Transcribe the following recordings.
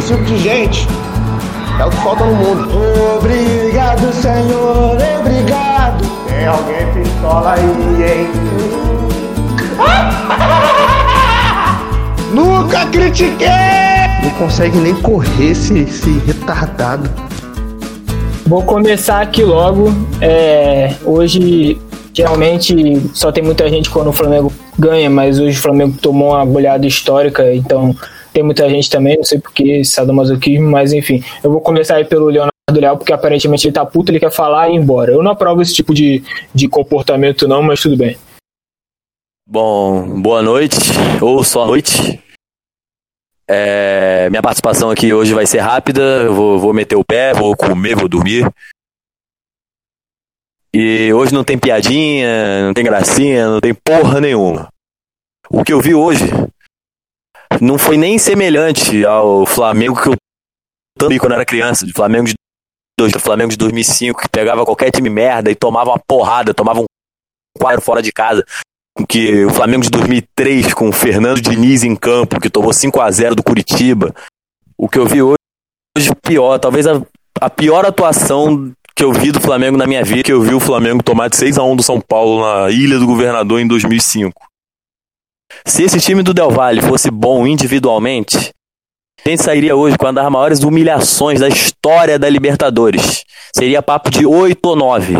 Esse tipo de gente é o que falta no mundo. Obrigado, Senhor, obrigado. Tem alguém pistola aí, hein? Nunca critiquei! Não consegue nem correr esse, esse retardado. Vou começar aqui logo. É, hoje, geralmente, só tem muita gente quando o Flamengo ganha, mas hoje o Flamengo tomou uma goleada histórica, então tem muita gente também, não sei porquê, sadomasoquismo, mas enfim. Eu vou começar aí pelo Leonardo Leal, porque aparentemente ele tá puto, ele quer falar e ir embora. Eu não aprovo esse tipo de, de comportamento não, mas tudo bem. Bom, boa noite, ou só noite. É, minha participação aqui hoje vai ser rápida, eu vou, vou meter o pé, vou comer, vou dormir. E hoje não tem piadinha, não tem gracinha, não tem porra nenhuma. O que eu vi hoje não foi nem semelhante ao Flamengo que eu também quando era criança, de Flamengo de do Flamengo de 2005 que pegava qualquer time merda e tomava uma porrada, tomava um quadro fora de casa. Que o Flamengo de 2003 com o Fernando Diniz em campo, que tomou 5 a 0 do Curitiba. O que eu vi hoje, hoje pior, talvez a, a pior atuação que eu vi do Flamengo na minha vida, que eu vi o Flamengo tomar de 6 a 1 do São Paulo na Ilha do Governador em 2005. Se esse time do Del Valle fosse bom individualmente, a gente sairia hoje com uma das maiores humilhações da história da Libertadores. Seria papo de 8 ou 9.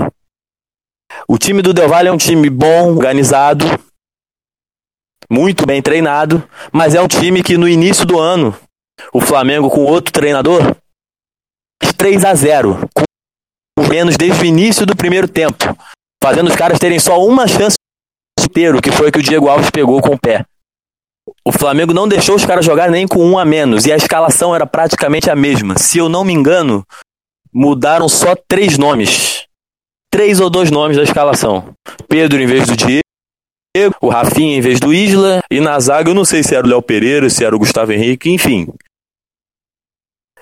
O time do Del Valle é um time bom, organizado, muito bem treinado, mas é um time que no início do ano, o Flamengo com outro treinador, 3 a 0 com menos desde o início do primeiro tempo, fazendo os caras terem só uma chance inteiro, que foi o que o Diego Alves pegou com o pé. O Flamengo não deixou os caras jogar nem com um a menos, e a escalação era praticamente a mesma. Se eu não me engano, mudaram só três nomes. Três ou dois nomes da escalação. Pedro em vez do Diego, o Rafinha em vez do Isla, e na zaga eu não sei se era o Léo Pereira, se era o Gustavo Henrique, enfim.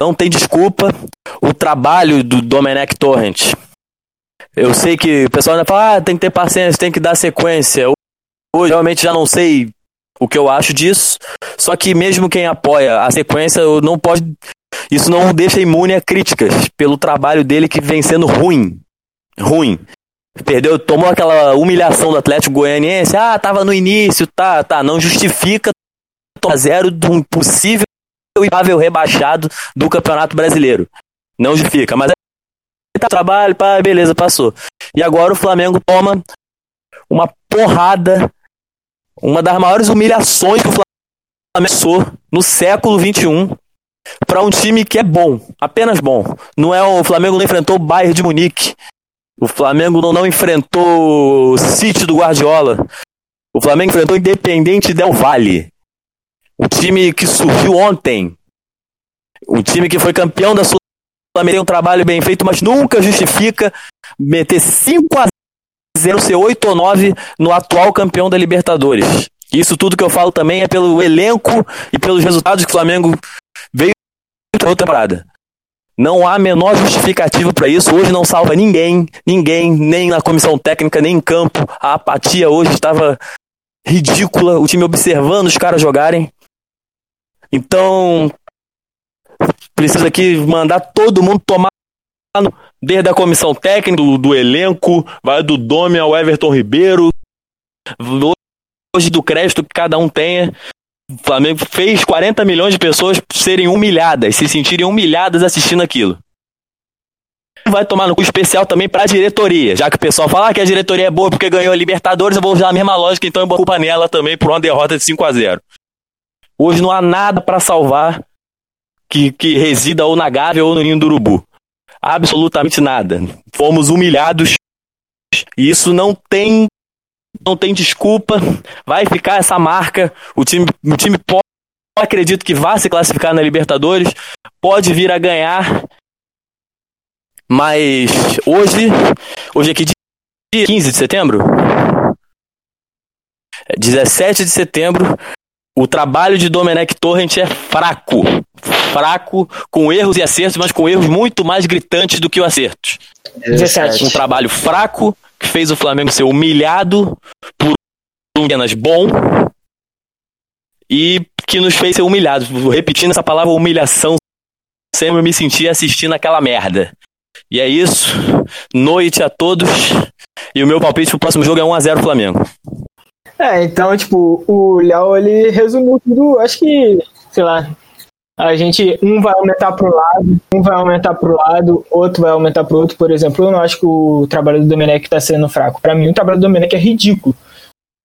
Não tem desculpa. O trabalho do Domenech Torrent. Eu sei que o pessoal ainda fala, ah, tem que ter paciência, tem que dar sequência. Hoje realmente já não sei o que eu acho disso. Só que mesmo quem apoia a sequência, não pode. Isso não deixa imune a críticas pelo trabalho dele que vem sendo ruim. Ruim. Perdeu, tomou aquela humilhação do Atlético Goianiense. Ah, tava no início, tá, tá. Não justifica a zero de um possível rebaixado do Campeonato Brasileiro. Não justifica, mas é trabalho, pá, beleza, passou. E agora o Flamengo toma uma porrada uma das maiores humilhações que o Flamengo começou no século XXI para um time que é bom, apenas bom. Não é o Flamengo não enfrentou o Bayern de Munique. O Flamengo não, não enfrentou o City do Guardiola. O Flamengo enfrentou o Independente Del Valle. O time que surgiu ontem. O time que foi campeão da Sul tem um trabalho bem feito, mas nunca justifica meter 5 a 0 ser 8 ou 9 no atual campeão da Libertadores. Isso tudo que eu falo também é pelo elenco e pelos resultados que o Flamengo veio na outra temporada. Não há a menor justificativa para isso. Hoje não salva ninguém, ninguém, nem na comissão técnica, nem em campo. A apatia hoje estava ridícula. O time observando os caras jogarem. Então, precisa aqui mandar todo mundo tomar desde a comissão técnica, do, do elenco, vai do Dome ao Everton Ribeiro, hoje do crédito que cada um tenha. O Flamengo fez 40 milhões de pessoas serem humilhadas, se sentirem humilhadas assistindo aquilo. Vai tomar no cu especial também para a diretoria, já que o pessoal fala que a diretoria é boa porque ganhou a Libertadores, eu vou usar a mesma lógica, então eu culpa nela também por uma derrota de 5 a 0 Hoje não há nada para salvar que, que resida ou na Gávea ou no Ninho do Urubu absolutamente nada. Fomos humilhados e isso não tem não tem desculpa. Vai ficar essa marca. O time, o time pode, acredito que vá se classificar na Libertadores, pode vir a ganhar. Mas hoje, hoje aqui dia 15 de setembro, 17 de setembro, o trabalho de Domenech Torrent é fraco. Fraco, com erros e acertos, mas com erros muito mais gritantes do que o acertos. 17. Um trabalho fraco, que fez o Flamengo ser humilhado por um apenas bom e que nos fez ser humilhados. Repetindo essa palavra humilhação sempre me senti assistindo aquela merda. E é isso. Noite a todos. E o meu palpite pro próximo jogo é 1x0 Flamengo. É, então, tipo, o Léo, ele resumiu tudo, acho que, sei lá, a gente, um vai aumentar pro lado, um vai aumentar pro lado, outro vai aumentar pro outro, por exemplo, eu não acho que o trabalho do Domenech tá sendo fraco. Para mim, o trabalho do Domenech é ridículo.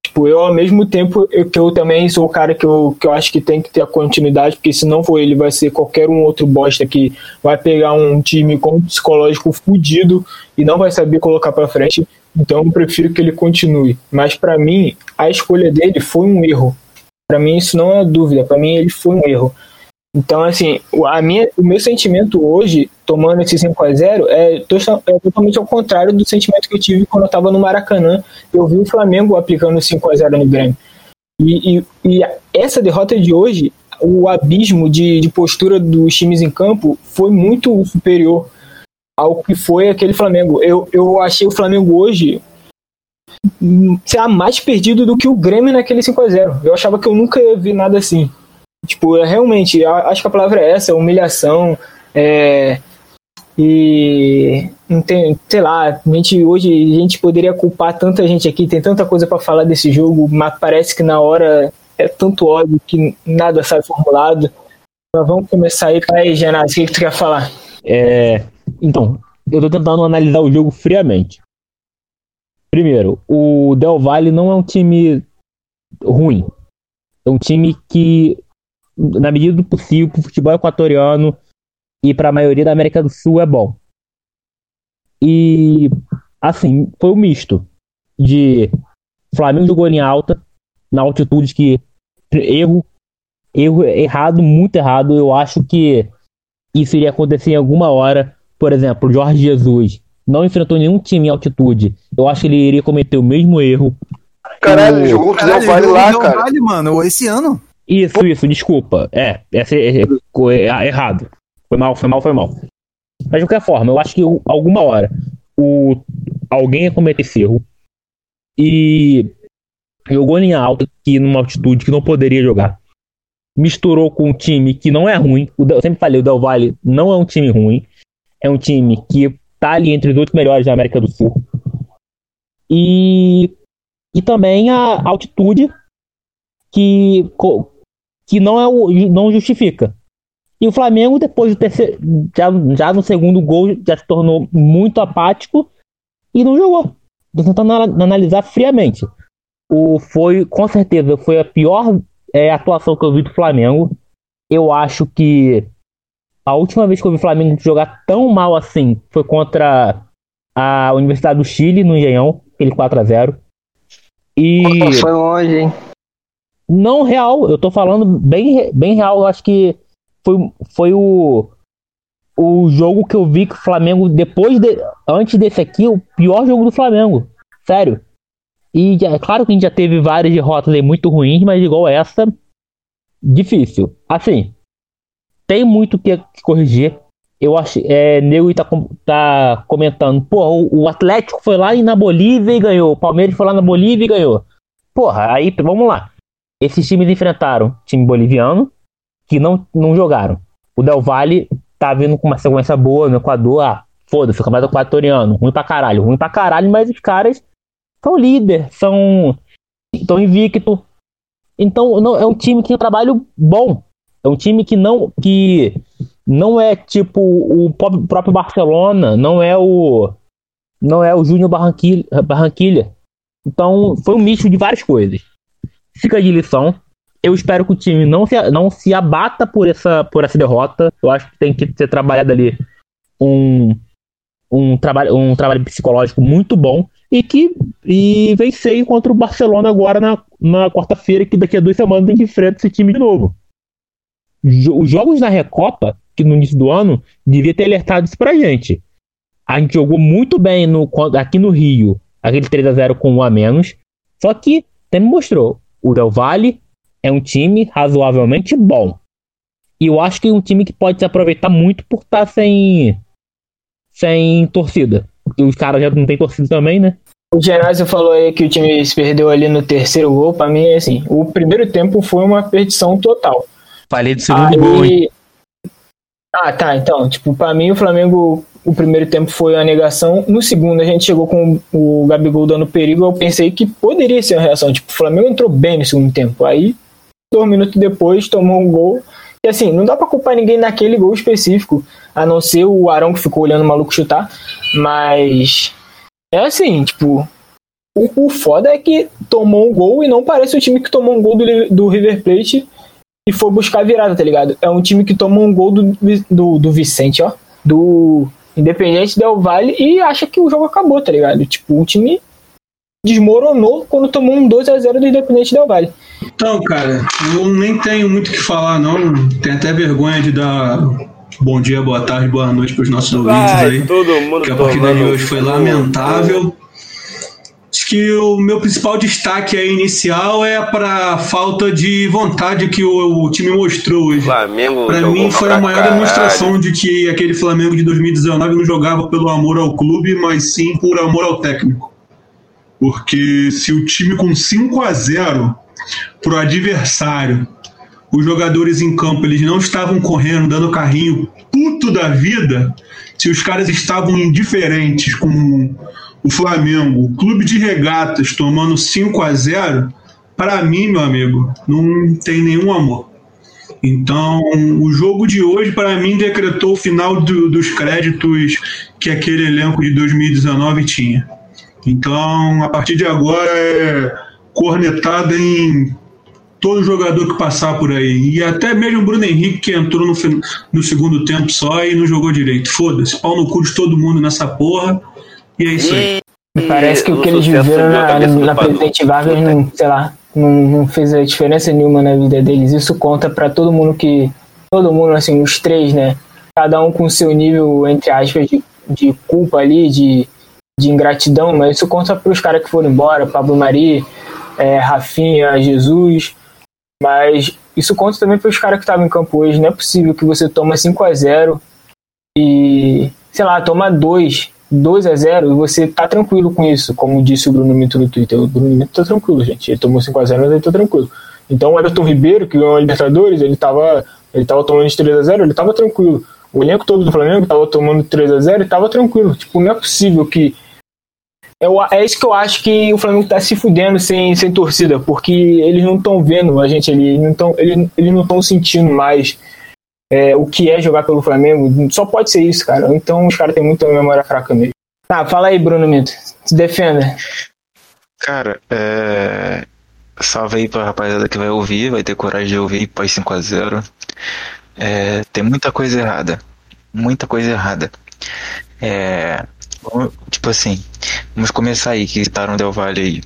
Tipo, eu ao mesmo tempo eu, que eu também sou o cara que eu, que eu acho que tem que ter a continuidade, porque se não for ele, vai ser qualquer um outro bosta que vai pegar um time com um psicológico fudido e não vai saber colocar para frente. Então eu prefiro que ele continue. Mas para mim, a escolha dele foi um erro. Para mim, isso não é dúvida. Para mim, ele foi um erro. Então, assim, a minha, o meu sentimento hoje, tomando esse 5x0, é, é, totalmente ao contrário do sentimento que eu tive quando eu estava no Maracanã. Eu vi o Flamengo aplicando 5x0 no Grêmio. E, e, e, essa derrota de hoje, o abismo de, de postura dos times em campo foi muito superior ao que foi aquele Flamengo. Eu, eu achei o Flamengo hoje sei lá, mais perdido do que o Grêmio naquele 5x0. Eu achava que eu nunca ia ver nada assim. Tipo, é, realmente, acho que a palavra é essa, humilhação. É, e tem, sei lá, a gente, hoje a gente poderia culpar tanta gente aqui, tem tanta coisa para falar desse jogo, mas parece que na hora é tanto ódio que nada sai formulado. Mas vamos começar aí. Aí, Genásio, o que, que tu quer falar? É, então, eu tô tentando analisar o jogo friamente. Primeiro, o Del Valle não é um time ruim. É um time que, na medida do possível, pro futebol equatoriano e para a maioria da América do Sul é bom. E, assim, foi um misto de Flamengo jogou em alta, na altitude que erro, erro errado, muito errado. Eu acho que isso iria acontecer em alguma hora por exemplo, o Jorge Jesus não enfrentou nenhum time em altitude, eu acho que ele iria cometer o mesmo erro. Caralho, o... jogou o Del Valle lá, cara. Vale, mano, esse ano. Isso, isso, desculpa. É, essa é, é, é, errado. Foi mal, foi mal, foi mal. Mas de qualquer forma, eu acho que alguma hora o, alguém ia cometer esse erro e jogou linha alta que numa altitude que não poderia jogar. Misturou com um time que não é ruim. eu sempre falei, o Del Valle não é um time ruim é um time que tá ali entre os oito melhores da América do Sul. E, e também a altitude que, que não, é o, não justifica. E o Flamengo, depois do terceiro, já, já no segundo gol, já se tornou muito apático e não jogou. Tô tentando analisar friamente. O, foi, com certeza, foi a pior é, atuação que eu vi do Flamengo. Eu acho que a última vez que eu vi o Flamengo jogar tão mal assim foi contra a Universidade do Chile, no Engenhão, aquele 4x0. E. foi longe, hein? Não real, eu tô falando bem, bem real. Eu acho que foi, foi o, o jogo que eu vi que o Flamengo, depois de. Antes desse aqui, o pior jogo do Flamengo. Sério. E é claro que a gente já teve várias derrotas aí muito ruins, mas igual essa, difícil. Assim, tem muito que corrigir. Eu acho, é, Neu tá, tá comentando, porra, o, o, Atlético foi lá na Bolívia e ganhou. O Palmeiras foi lá na Bolívia e ganhou. Porra, aí vamos lá. Esses times enfrentaram time boliviano que não, não jogaram. O Del Valle tá vindo com uma sequência boa no Equador. Ah, foda-se, o campeonato equatoriano. Ruim pra caralho. Ruim pra caralho, mas os caras são líder, são. estão invicto. Então não, é um time que tem um trabalho bom. É um time que não que não é tipo o próprio Barcelona, não é o não é o Júnior Barranquilha, Barranquilha. Então, foi um misto de várias coisas. Fica de lição. Eu espero que o time não se, não se abata por essa, por essa derrota. Eu acho que tem que ser trabalhado ali um, um, trabalho, um trabalho psicológico muito bom e que e vencer contra o Barcelona agora na, na quarta-feira, que daqui a duas semanas tem que enfrentar esse time de novo os jogos na Recopa, que no início do ano, devia ter alertado isso pra gente. A gente jogou muito bem no, aqui no Rio, aquele 3 a 0 com um a menos. Só que também mostrou, o Del Valle é um time razoavelmente bom. E eu acho que é um time que pode se aproveitar muito por estar tá sem, sem torcida. E os caras já não tem torcida também, né? O Genásio falou aí que o time se perdeu ali no terceiro gol. Para mim, é assim, o primeiro tempo foi uma perdição total. Falei do segundo Aí, gol, hein? Ah, tá. Então, tipo, pra mim o Flamengo, o primeiro tempo foi a negação. No segundo, a gente chegou com o Gabigol dando perigo. Eu pensei que poderia ser uma reação. Tipo, o Flamengo entrou bem no segundo tempo. Aí, dois minutos depois, tomou um gol. E assim, não dá pra culpar ninguém naquele gol específico, a não ser o Arão que ficou olhando o maluco chutar. Mas. É assim, tipo. O, o foda é que tomou um gol e não parece o time que tomou um gol do, do River Plate e foi buscar a virada, tá ligado? É um time que tomou um gol do, do, do Vicente, ó. Do Independente Del Vale e acha que o jogo acabou, tá ligado? Tipo, o time desmoronou quando tomou um 2 a 0 do Independente Del Vale. Então, cara, eu nem tenho muito o que falar, não. Tenho até vergonha de dar bom dia, boa tarde, boa noite para os nossos ouvintes aí. todo mundo Porque a partida de hoje foi lamentável. Acho que o meu principal destaque aí inicial é para a falta de vontade que o, o time mostrou hoje. Para mim foi a maior caralho. demonstração de que aquele Flamengo de 2019 não jogava pelo amor ao clube, mas sim por amor ao técnico. Porque se o time com 5 a 0 pro adversário, os jogadores em campo eles não estavam correndo, dando carrinho puto da vida, se os caras estavam indiferentes com o Flamengo, o clube de regatas tomando 5 a 0 para mim, meu amigo, não tem nenhum amor. Então, o jogo de hoje, para mim, decretou o final do- dos créditos que aquele elenco de 2019 tinha. Então, a partir de agora, é cornetada em todo jogador que passar por aí. E até mesmo o Bruno Henrique, que entrou no, no segundo tempo só e não jogou direito. Foda-se, pau no cu de todo mundo nessa porra. E é isso aí. Parece que o que eles viveram na, na. Presidente Vargas, não, sei lá, não, não fez a diferença nenhuma na vida deles. Isso conta pra todo mundo que. Todo mundo, assim, os três, né? Cada um com seu nível, entre aspas, de, de culpa ali, de, de ingratidão, mas isso conta pros caras que foram embora, Pablo Mari, é, Rafinha, Jesus. Mas isso conta também pros caras que estavam em campo hoje. Não é possível que você toma 5 a 0 e, sei lá, toma 2, 2 a 0 e você tá tranquilo com isso, como disse o Bruno Mito no Twitter. O Bruno Mito tá tranquilo, gente. Ele tomou 5 a 0 mas ele tá tranquilo. Então o Everton Ribeiro, que ganhou a Libertadores, ele tava, ele tava tomando de 3 a 0 ele tava tranquilo. O elenco todo do Flamengo tava tomando 3 a 0 e tava tranquilo. Tipo, não é possível que. Eu, é isso que eu acho que o Flamengo tá se fudendo sem, sem torcida, porque eles não estão vendo a gente eles não estão eles, eles sentindo mais é, o que é jogar pelo Flamengo. Só pode ser isso, cara. Então os caras têm muita memória fraca mesmo. Tá, fala aí, Bruno Mito. Se defenda. Cara, é. Salve aí pra rapaziada que vai ouvir, vai ter coragem de ouvir pós 5x0. É, tem muita coisa errada. Muita coisa errada. É. Tipo assim, vamos começar aí, que citaram o Del Valle aí.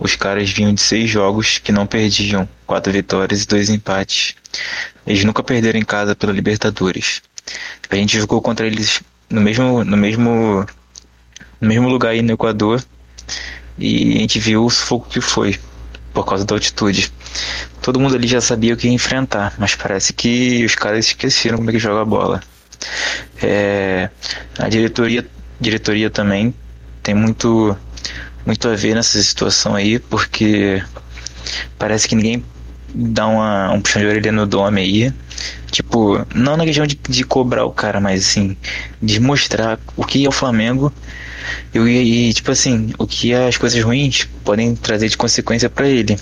Os caras vinham de seis jogos que não perdiam, quatro vitórias e dois empates. Eles nunca perderam em casa pela Libertadores. A gente jogou contra eles no mesmo, no mesmo, no mesmo lugar aí no Equador e a gente viu o sufoco que foi por causa da altitude. Todo mundo ali já sabia o que enfrentar, mas parece que os caras esqueceram como é que joga a bola. É, a diretoria, diretoria também tem muito, muito a ver nessa situação aí, porque parece que ninguém dá uma, um puxão de orelha no Dome aí. Tipo, não na questão de, de cobrar o cara, mas assim, de mostrar o que é o Flamengo ia, e, tipo assim, o que as coisas ruins podem trazer de consequência pra ele.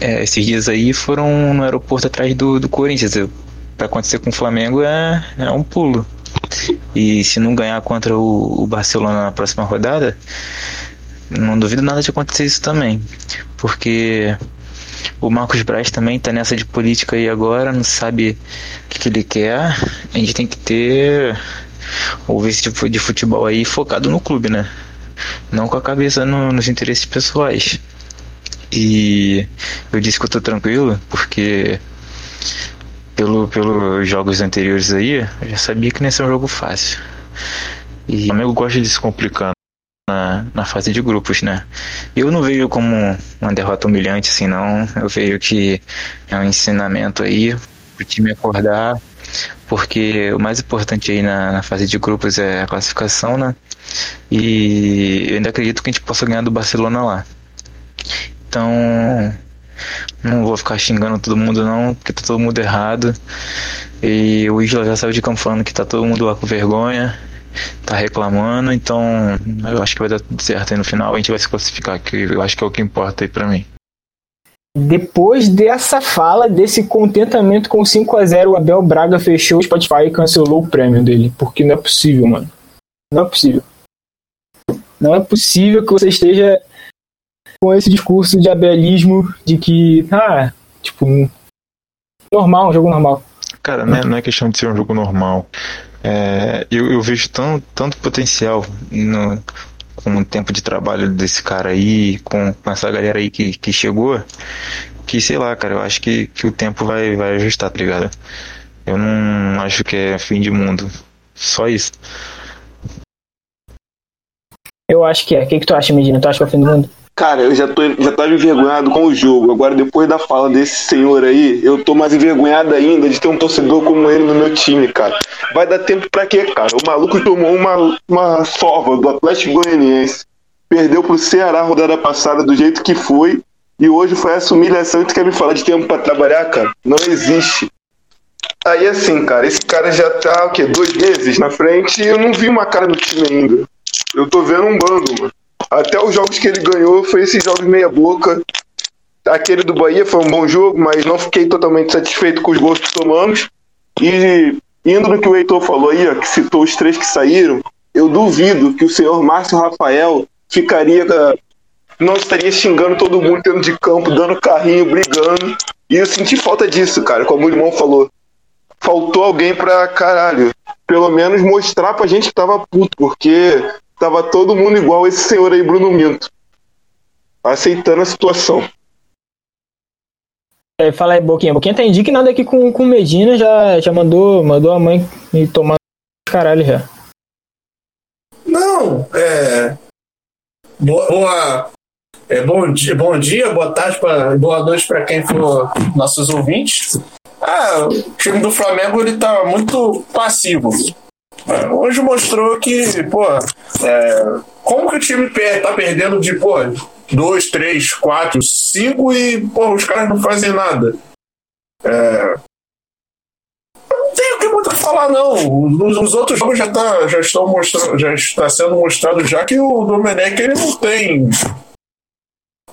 É, esses dias aí foram no aeroporto atrás do, do Corinthians. Pra acontecer com o Flamengo é, é um pulo. E se não ganhar contra o, o Barcelona na próxima rodada, não duvido nada de acontecer isso também. Porque o Marcos Braz também tá nessa de política aí agora, não sabe o que, que ele quer. A gente tem que ter o vice de futebol aí focado no clube, né? Não com a cabeça no- nos interesses pessoais. E eu disse que eu tô tranquilo porque pelo, pelos jogos anteriores aí, eu já sabia que não ia ser um jogo fácil. E o Flamengo gosta de se complicar na, na fase de grupos, né? Eu não vejo como uma derrota humilhante assim, não. Eu vejo que é um ensinamento aí pro time acordar, porque o mais importante aí na, na fase de grupos é a classificação, né? E eu ainda acredito que a gente possa ganhar do Barcelona lá. Então, Não vou ficar xingando todo mundo não, porque tá todo mundo errado. E o Isla já saiu de campo falando que tá todo mundo lá com vergonha, tá reclamando, então eu acho que vai dar tudo certo aí no final, a gente vai se classificar, que eu acho que é o que importa aí pra mim. Depois dessa fala, desse contentamento com 5 a 0 o Abel Braga fechou o Spotify e cancelou o prêmio dele. Porque não é possível, mano. Não é possível. Não é possível que você esteja com esse discurso de abelismo de que, ah, tipo, normal, um jogo normal. Cara, não é, não é questão de ser um jogo normal. É, eu, eu vejo tão, tanto potencial no, com o tempo de trabalho desse cara aí, com, com essa galera aí que, que chegou, que sei lá, cara, eu acho que, que o tempo vai, vai ajustar, tá ligado? Eu não acho que é fim de mundo. Só isso. Eu acho que é. O que, que tu acha, Medina? Tu acha que é o fim do mundo? Cara, eu já, tô, já tava envergonhado com o jogo. Agora, depois da fala desse senhor aí, eu tô mais envergonhado ainda de ter um torcedor como ele no meu time, cara. Vai dar tempo pra quê, cara? O maluco tomou uma, uma sova do Atlético Goianiense. Perdeu pro Ceará a rodada passada do jeito que foi. E hoje foi essa humilhação e tu quer me falar de tempo pra trabalhar, cara? Não existe. Aí assim, cara, esse cara já tá, o quê? Dois meses na frente e eu não vi uma cara no time ainda. Eu tô vendo um bando, mano. Até os jogos que ele ganhou foi esses jogos meia boca. Aquele do Bahia foi um bom jogo, mas não fiquei totalmente satisfeito com os gols que tomamos. E indo no que o Heitor falou aí, ó, que citou os três que saíram, eu duvido que o senhor Márcio Rafael ficaria. Não estaria xingando todo mundo dentro de campo, dando carrinho, brigando. E eu senti falta disso, cara, como o irmão falou. Faltou alguém pra caralho. Pelo menos mostrar pra gente que tava puto, porque tava todo mundo igual esse senhor aí, Bruno Minto. Aceitando a situação. É, fala aí, Boquinha. Boquinha tá indignado aqui com, com Medina, já, já mandou, mandou a mãe ir tomar caralho já. Não, é. Boa. boa é, bom, dia, bom dia, boa tarde, pra, boa noite para quem for nossos ouvintes. Ah, o time do Flamengo ele tá muito passivo. Hoje mostrou que, pô, é, como que o time tá perdendo de, pô, 2, 3, 4, 5 e, pô, os caras não fazem nada. É, não tenho o que muito falar, não. Os, os, outros jogos já, tá, já estão mostrando, já está sendo mostrado já que o Domenech ele não tem.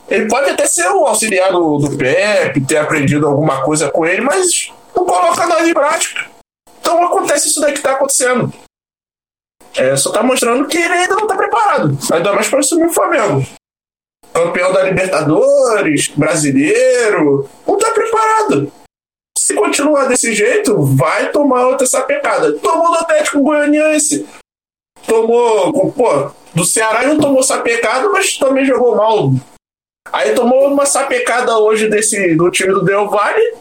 Ele pode até ser o auxiliar do, do Pepe, ter aprendido alguma coisa com ele, mas não coloca nada em prática. Então acontece isso daí que está acontecendo. É, só está mostrando que ele ainda não está preparado. Ainda mais para assumir o Flamengo. Campeão da Libertadores, brasileiro, não está preparado. Se continuar desse jeito, vai tomar outra sapecada. Tomou do Atlético Goianiense. Tomou, pô, do Ceará não tomou sapecada, mas também jogou mal. Aí tomou uma sapecada hoje desse, do time do Del Valle.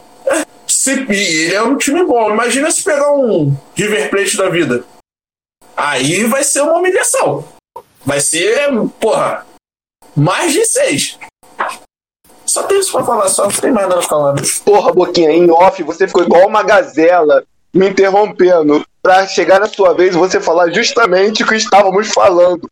Se, ele é um time bom. Imagina se pegar um River Plate da vida. Aí vai ser uma humilhação. Vai ser, porra, mais de seis. Só tem isso pra falar, só não tem mais nada falando. Porra, Boquinha, em off você ficou igual uma gazela me interrompendo pra chegar na sua vez você falar justamente o que estávamos falando.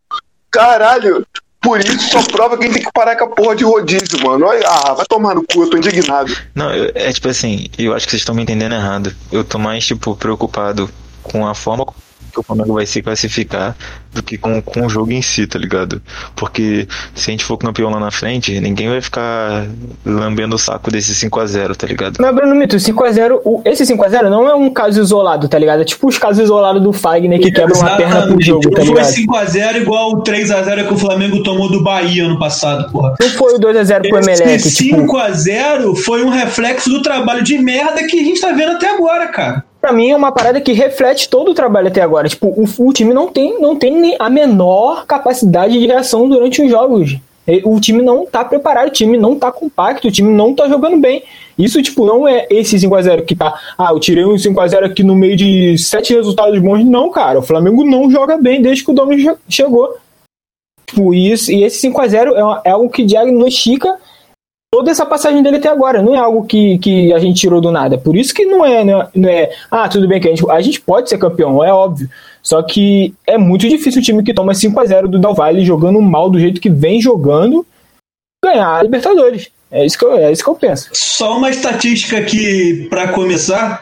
Caralho, por isso só prova que a gente tem que parar com a porra de rodízio, mano. Ah, vai tomar no cu, eu tô indignado. Não, eu, é tipo assim, eu acho que vocês estão me entendendo errado. Eu tô mais, tipo, preocupado com a forma que o Flamengo vai se classificar do que com, com o jogo em si, tá ligado? Porque se a gente for campeão lá na frente, ninguém vai ficar lambendo o saco desse 5x0, tá ligado? Mas, Bruno Mito, 5x0, esse 5x0 não é um caso isolado, tá ligado? É tipo os casos isolados do Fagner que quebra uma perna pro jogo, tá ligado? Não foi 5x0 igual o 3x0 que o Flamengo tomou do Bahia ano passado, porra. Não foi o 2x0 pro Emelec, Esse tipo... 5x0 foi um reflexo do trabalho de merda que a gente tá vendo até agora, cara pra mim é uma parada que reflete todo o trabalho até agora. Tipo, o, o time não tem, não tem a menor capacidade de reação durante os jogos. O time não tá preparado, o time não tá compacto, o time não tá jogando bem. Isso, tipo, não é esse 5x0 que tá. Ah, eu tirei um 5x0 aqui no meio de sete resultados bons. Não, cara. O Flamengo não joga bem desde que o Domi chegou. Tipo, isso, e esse 5x0 é, é algo que diagnostica toda essa passagem dele até agora. Não é algo que, que a gente tirou do nada. Por isso que não é, não é, não é ah, tudo bem que a gente, a gente pode ser campeão, é óbvio. Só que é muito difícil o time que toma 5 a 0 do Del Valle jogando mal do jeito que vem jogando ganhar a Libertadores. É isso que eu, é isso que eu penso. Só uma estatística aqui para começar.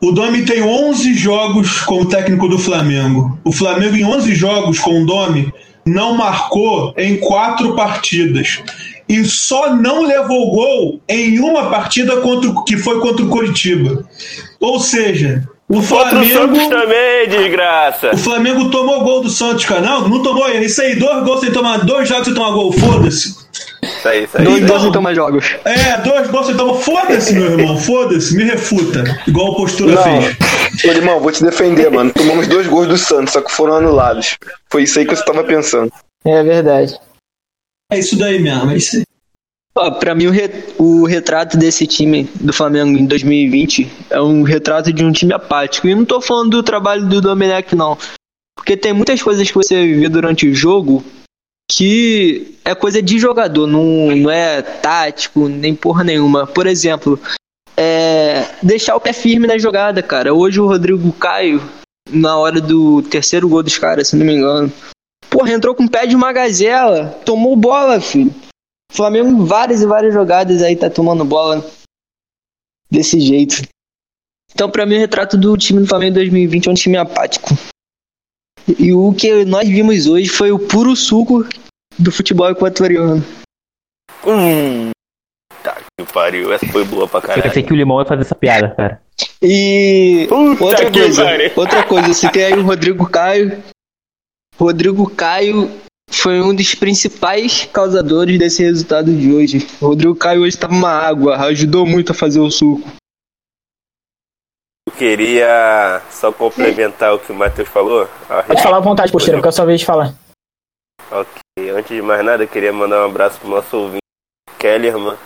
O Domi tem 11 jogos como técnico do Flamengo. O Flamengo, em 11 jogos com o Domi, não marcou em quatro partidas. E só não levou gol em uma partida contra, que foi contra o Curitiba. Ou seja, o Contra o Santos Flamengo. também, desgraça. O Flamengo tomou gol do Santos, cara. Não, não tomou. Isso aí, dois gols sem tomar. Dois jogos sem tomar gol. Foda-se. Isso aí, isso aí. Dois Então- gols sem tomar jogos. É, dois gols sem tomar. Foda-se, meu irmão. Foda-se. Me refuta. Igual o postura Não, fez. ô irmão, vou te defender, mano. Tomamos dois gols do Santos, só que foram anulados. Foi isso aí que você tava pensando. É verdade. É isso daí mesmo. É isso aí. Ó, pra mim, o, re- o retrato desse time do Flamengo em 2020 é um retrato de um time apático. E não tô falando do trabalho do Domenech, não. Porque tem muitas coisas que você vê durante o jogo que é coisa de jogador, não, não é tático, nem porra nenhuma. Por exemplo, é deixar o pé firme na jogada, cara. Hoje o Rodrigo Caio, na hora do terceiro gol dos caras, se não me engano, porra, entrou com o pé de uma gazela, tomou bola, filho. O Flamengo, várias e várias jogadas aí tá tomando bola desse jeito. Então, pra mim, o retrato do time do Flamengo em 2020 é um time apático. E o que nós vimos hoje foi o puro suco do futebol equatoriano. Hum. Tá que pariu. Essa foi boa pra Eu caralho. pensei que o Limão ia fazer essa piada, cara. E Puta outra coisa, pariu. outra coisa, você tem aí o Rodrigo Caio. Rodrigo Caio foi um dos principais causadores desse resultado de hoje. O Rodrigo Caio hoje tava uma água, ajudou muito a fazer o suco. Eu queria só complementar o que o Matheus falou. Pode falar à vontade, postura, porque é a sua vez de falar. Ok, antes de mais nada, eu queria mandar um abraço pro nosso ouvinte, Kellerman.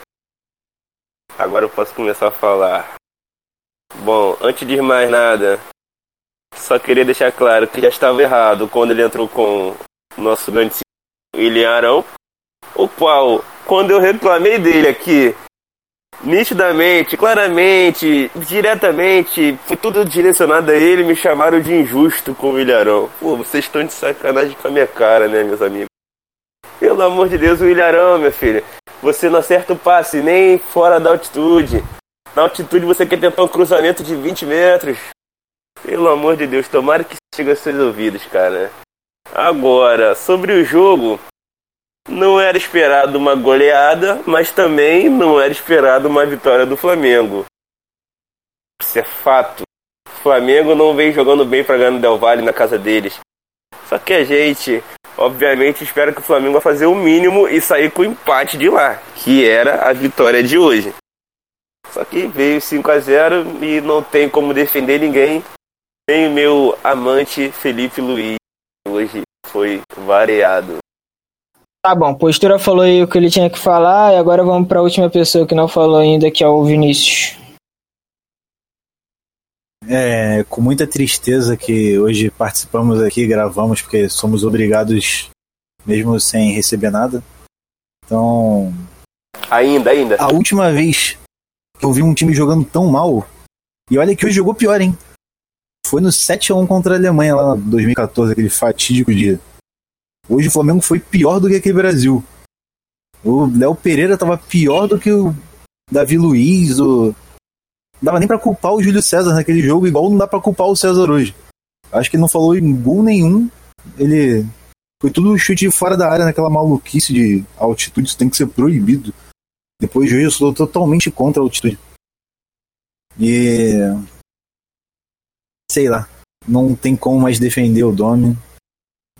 Agora eu posso começar a falar. Bom, antes de mais nada, só queria deixar claro que já estava errado quando ele entrou com nosso grande William Arão, o qual, quando eu reclamei dele aqui, nitidamente, claramente, diretamente, foi tudo direcionado a ele, me chamaram de injusto com o Ilharão. Pô, vocês estão de sacanagem com a minha cara, né, meus amigos? Pelo amor de Deus, o Ilharão, minha filha. Você não acerta o passe nem fora da altitude. Na altitude você quer tentar um cruzamento de 20 metros. Pelo amor de Deus, tomara que chegue aos seus ouvidos, cara. Agora, sobre o jogo, não era esperado uma goleada, mas também não era esperado uma vitória do Flamengo. Isso é fato. O Flamengo não vem jogando bem para ganhar no Del Valle na casa deles. Só que a gente, obviamente, espera que o Flamengo vai fazer o mínimo e sair com o empate de lá, que era a vitória de hoje. Só que veio 5 a 0 e não tem como defender ninguém. Nem o meu amante Felipe Luiz hoje foi variado. Tá bom, postura falou aí o que ele tinha que falar e agora vamos pra última pessoa que não falou ainda, que é o Vinícius. É com muita tristeza que hoje participamos aqui, gravamos, porque somos obrigados, mesmo sem receber nada. Então, Ainda, ainda. a última vez que eu vi um time jogando tão mal, e olha que hoje jogou pior, hein? Foi no 7x1 contra a Alemanha lá em 2014, aquele fatídico dia. Hoje o Flamengo foi pior do que aquele Brasil. O Léo Pereira tava pior do que o Davi Luiz, o... Não dava nem pra culpar o Júlio César naquele jogo, igual não dá pra culpar o César hoje. Acho que ele não falou em gol nenhum. Ele. Foi tudo chute fora da área naquela maluquice de altitude, isso tem que ser proibido. Depois de hoje eu sou totalmente contra a altitude. E. Sei lá. Não tem como mais defender o Domi.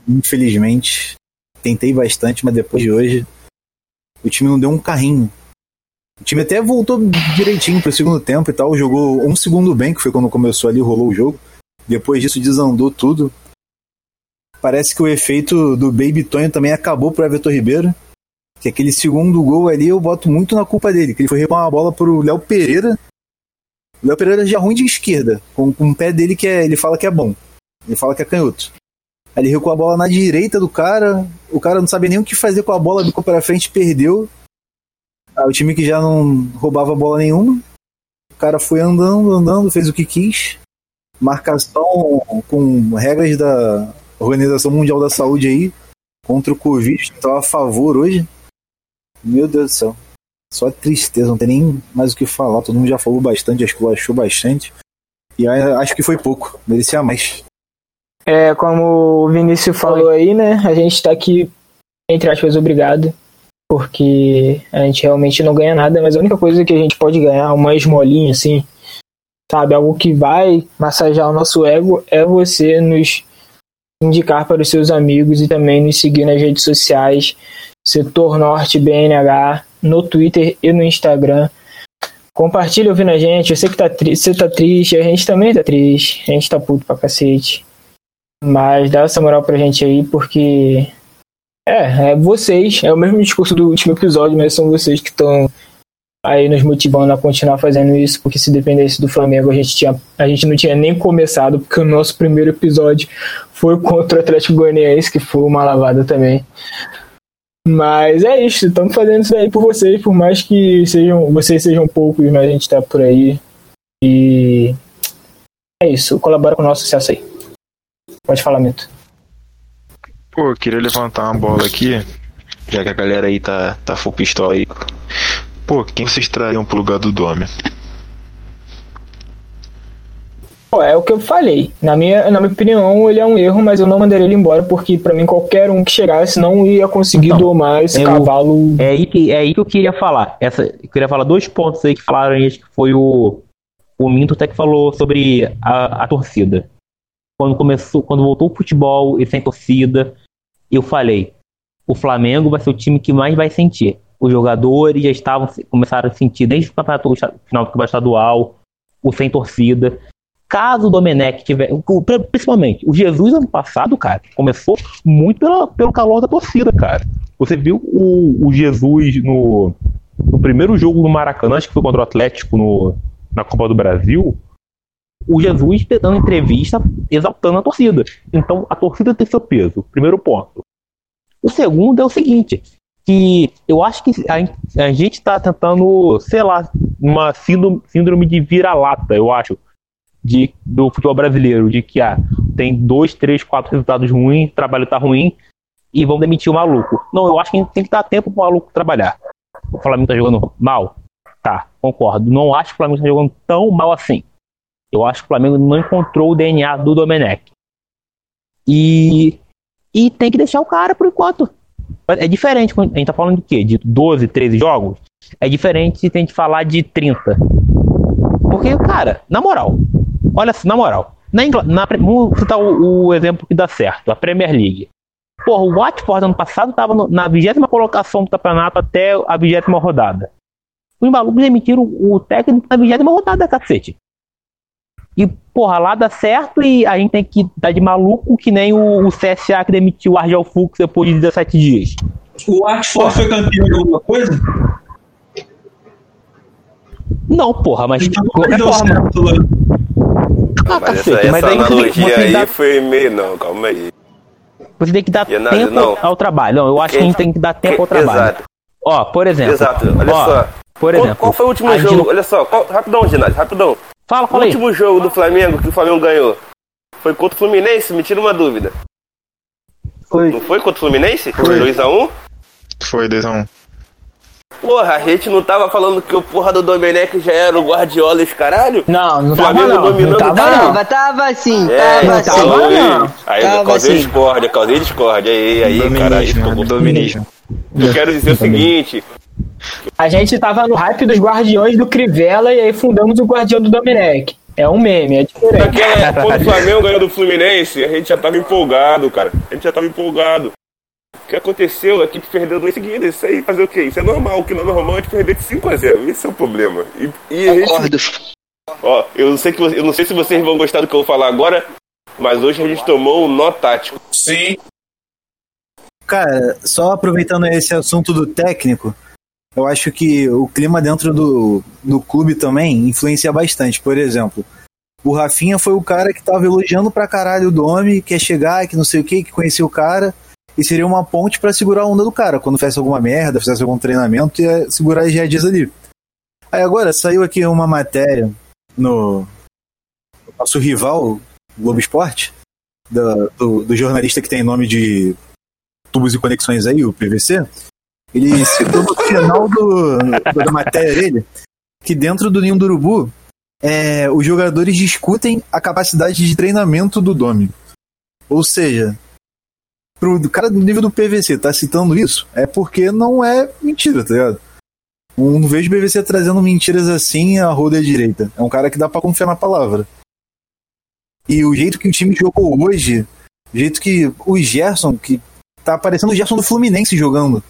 Infelizmente. Tentei bastante, mas depois de hoje. O time não deu um carrinho. O time até voltou direitinho pro segundo tempo e tal. Jogou um segundo bem, que foi quando começou ali, rolou o jogo. Depois disso desandou tudo. Parece que o efeito do Baby Tonho também acabou pro Everton Ribeiro. Que aquele segundo gol ali eu boto muito na culpa dele. Que ele foi recuar uma bola pro Léo Pereira. Léo Pereira já é ruim de esquerda. Com, com o pé dele que é, ele fala que é bom. Ele fala que é canhoto. Aí ele recua a bola na direita do cara. O cara não sabe nem o que fazer com a bola, bicou pra frente perdeu. Aí o time que já não roubava bola nenhuma. O cara foi andando, andando, fez o que quis. Marcação com regras da Organização Mundial da Saúde aí contra o Covid, estava a favor hoje. Meu Deus do céu. Só tristeza, não tem nem mais o que falar. Todo mundo já falou bastante, acho que achou bastante. E acho que foi pouco, merecia mais. É, como o Vinícius falou aí, né? A gente tá aqui, entre aspas, obrigado. Porque a gente realmente não ganha nada, mas a única coisa que a gente pode ganhar, uma esmolinha assim, sabe? Algo que vai massagear o nosso ego é você nos indicar para os seus amigos e também nos seguir nas redes sociais, Setor Norte BNH, no Twitter e no Instagram. Compartilha ouvindo a gente. Eu sei que tá você tá triste, a gente também tá triste. A gente tá puto pra cacete. Mas dá essa moral pra gente aí, porque. É, é vocês. É o mesmo discurso do último episódio, mas são vocês que estão aí nos motivando a continuar fazendo isso, porque se dependesse do Flamengo, a gente, tinha, a gente não tinha nem começado, porque o nosso primeiro episódio foi contra o Atlético Goianiense, que foi uma lavada também. Mas é isso, estamos fazendo isso aí por vocês, por mais que sejam, vocês sejam poucos, mas a gente está por aí. E é isso, colabora com o nosso sucesso aí. Pode falar, Mito. Pô, eu queria levantar uma bola aqui, já que a galera aí tá, tá full pistola aí. Pô, quem vocês trariam pro lugar do Dome? É o que eu falei. Na minha, na minha opinião, ele é um erro, mas eu não mandaria ele embora, porque para mim qualquer um que chegasse não ia conseguir então, domar esse eu, cavalo. É aí, que, é aí que eu queria falar. Essa, eu queria falar dois pontos aí que falaram aí, que foi o. O Minto até que falou sobre a, a torcida. Quando começou, quando voltou o futebol e sem torcida, eu falei, o Flamengo vai ser o time que mais vai sentir. Os jogadores já estavam começaram a sentir desde o campeonato final do campeonato estadual, o sem torcida. Caso o Domenech tiver. Principalmente, o Jesus ano passado, cara, começou muito pela, pelo calor da torcida, cara. Você viu o, o Jesus no, no primeiro jogo no Maracanã, acho que foi contra o Atlético no, na Copa do Brasil. O Jesus dando entrevista exaltando a torcida. Então a torcida tem seu peso. Primeiro ponto. O segundo é o seguinte: que eu acho que a, a gente está tentando, sei lá, uma síndrome, síndrome de vira-lata, eu acho de, do futebol brasileiro, de que ah, tem dois, três, quatro resultados ruins, trabalho tá ruim e vão demitir o maluco. Não, eu acho que tem que dar tempo pro maluco trabalhar. O Flamengo tá jogando mal? Tá, concordo. Não acho que o Flamengo tá jogando tão mal assim. Eu acho que o Flamengo não encontrou o DNA do Domenech. E, e tem que deixar o cara por enquanto. É diferente, a gente tá falando de quê? De 12, 13 jogos? É diferente se gente falar de 30. Porque, cara, na moral, Olha, na moral, na, Ingl... na vamos citar o, o, exemplo que dá certo, a Premier League. Porra, o Watford ano passado estava na vigésima colocação do campeonato até a vigésima rodada. Os malucos demitiram o técnico na vigésima rodada, cacete. E, porra, lá dá certo e a gente tem que dar de maluco que nem o, o CSA que demitiu o Argel Fux depois de 17 dias. O Watford foi campeão de alguma coisa? Não, porra, mas então, de qualquer forma. Ah, mas cacete, essa, mas aí analogia aí dá... foi meio. Não, calma aí. Você tem que dar tempo não. ao trabalho. Não, eu acho que a gente tem que dar tempo ao trabalho. Exato. Ó, por exemplo. Exato, olha ó, só. Por qual, exemplo. Qual foi o último jogo? Gente... Olha só, qual... rapidão, Ginásio, rapidão. Fala, fala O aí. último jogo do Flamengo que o Flamengo ganhou foi contra o Fluminense? Me tira uma dúvida. Foi. Não foi contra o Fluminense? Foi 2x1? Foi 2x1. Porra, a gente não tava falando que o porra do Domenech já era o Guardiola e os caralho? Não, não Flamengo tava não. dominando Não tava tudo. não. Tava sim, É, tava tava sim. não. Aí, Tava causei assim. discórdia, causei discórdia. Aí, aí, caralho. Dominismo, tô- dominismo. Eu quero dizer o seguinte: A gente tava no hype dos Guardiões do Crivella e aí fundamos o Guardião do Domenech. É um meme, é diferente. naquela, quando o Flamengo ganhou do Fluminense, a gente já tava empolgado, cara. A gente já tava empolgado. O que aconteceu? A equipe perdeu dois seguidos. Isso aí, fazer o quê? Isso é normal. O que não é normal é a gente perder de 5x0. Esse é o problema. E, e a gente. Ó, eu não sei que você- eu não sei se vocês vão gostar do que eu vou falar agora, mas hoje a gente tomou um nó tático. Sim. Cara, só aproveitando esse assunto do técnico, eu acho que o clima dentro do, do clube também influencia bastante. Por exemplo, o Rafinha foi o cara que tava elogiando pra caralho o Domi, quer chegar, que não sei o que, que conhecia o cara, e seria uma ponte pra segurar a onda do cara. Quando fizesse alguma merda, fizesse algum treinamento, ia segurar as rédeas ali. Aí agora saiu aqui uma matéria no nosso rival, Globo Esporte, da- do, do jornalista que tem nome de tubos e conexões aí, o PVC, Ele citou no final do, da matéria dele que dentro do Ninho do Urubu é, os jogadores discutem a capacidade de treinamento do Domi. Ou seja, pro cara do nível do PVC tá citando isso, é porque não é mentira, tá ligado? Não vejo o PVC trazendo mentiras assim a roda direita. É um cara que dá pra confiar na palavra. E o jeito que o time jogou hoje, o jeito que o Gerson, que tá parecendo o Gerson do Fluminense jogando.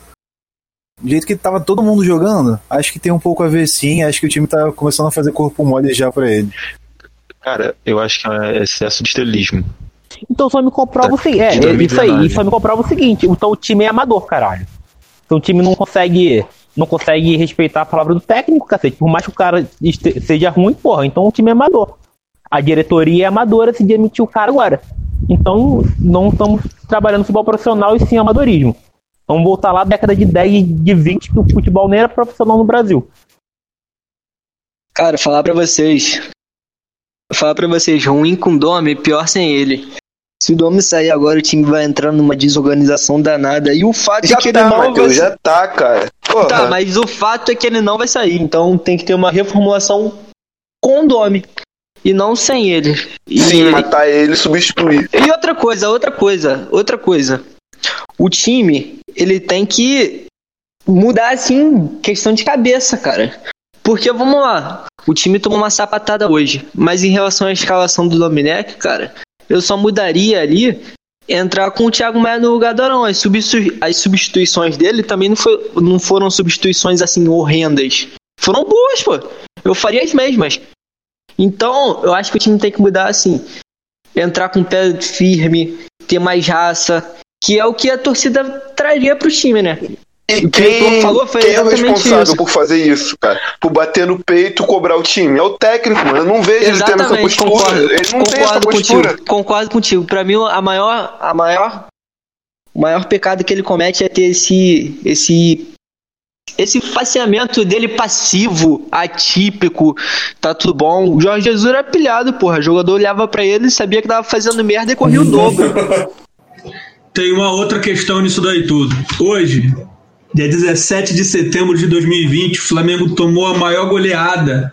Do jeito que tava todo mundo jogando, acho que tem um pouco a ver sim. Acho que o time tá começando a fazer corpo mole já pra ele. Cara, eu acho que é excesso de estrelismo. Então só me comprova o seguinte. É, é isso aí. 2019. Só me comprova o seguinte. Então o time é amador, caralho. Então o time não consegue. Não consegue respeitar a palavra do técnico, cacete. Por mais que o cara este- seja ruim, porra, então o time é amador. A diretoria é amadora se demitir o cara agora. Então não estamos trabalhando futebol profissional e sim amadorismo. Vamos voltar lá década de 10 e de 20 que o futebol nem era profissional no Brasil. Cara, falar pra vocês. Falar pra vocês, ruim com o Domi, pior sem ele. Se o Domi sair agora, o time vai entrar numa desorganização danada. E o fato Já é que tá, ele não Matheus, vai já tá, cara. Porra. Tá, mas o fato é que ele não vai sair. Então tem que ter uma reformulação com o Domi. E não sem ele. E, Sim, matar ele e substituir. e outra coisa, outra coisa, outra coisa. O time, ele tem que mudar, assim, questão de cabeça, cara. Porque, vamos lá, o time tomou uma sapatada hoje. Mas em relação à escalação do Domenech, cara, eu só mudaria ali entrar com o Thiago Maia no lugar do Arão. As, substitu- as substituições dele também não, foi- não foram substituições, assim, horrendas. Foram boas, pô. Eu faria as mesmas. Então, eu acho que o time tem que mudar assim. Entrar com o pé firme, ter mais raça, que é o que a torcida traria pro time, né? E quem, falou foi quem é o exatamente responsável isso. por fazer isso, cara? Por bater no peito e cobrar o time? É o técnico, mano. Eu não vejo ele tendo essa Exatamente, postura. concordo. Ele não tem essa postura. contigo. Concordo contigo. Pra mim, a maior, a maior, o maior pecado que ele comete é ter esse, esse, esse faceamento dele passivo, atípico, tá tudo bom. O Jorge Jesus era pilhado, porra. O jogador olhava pra ele, sabia que tava fazendo merda e corria o dobro. Tem uma outra questão nisso daí tudo. Hoje, dia 17 de setembro de 2020, o Flamengo tomou a maior goleada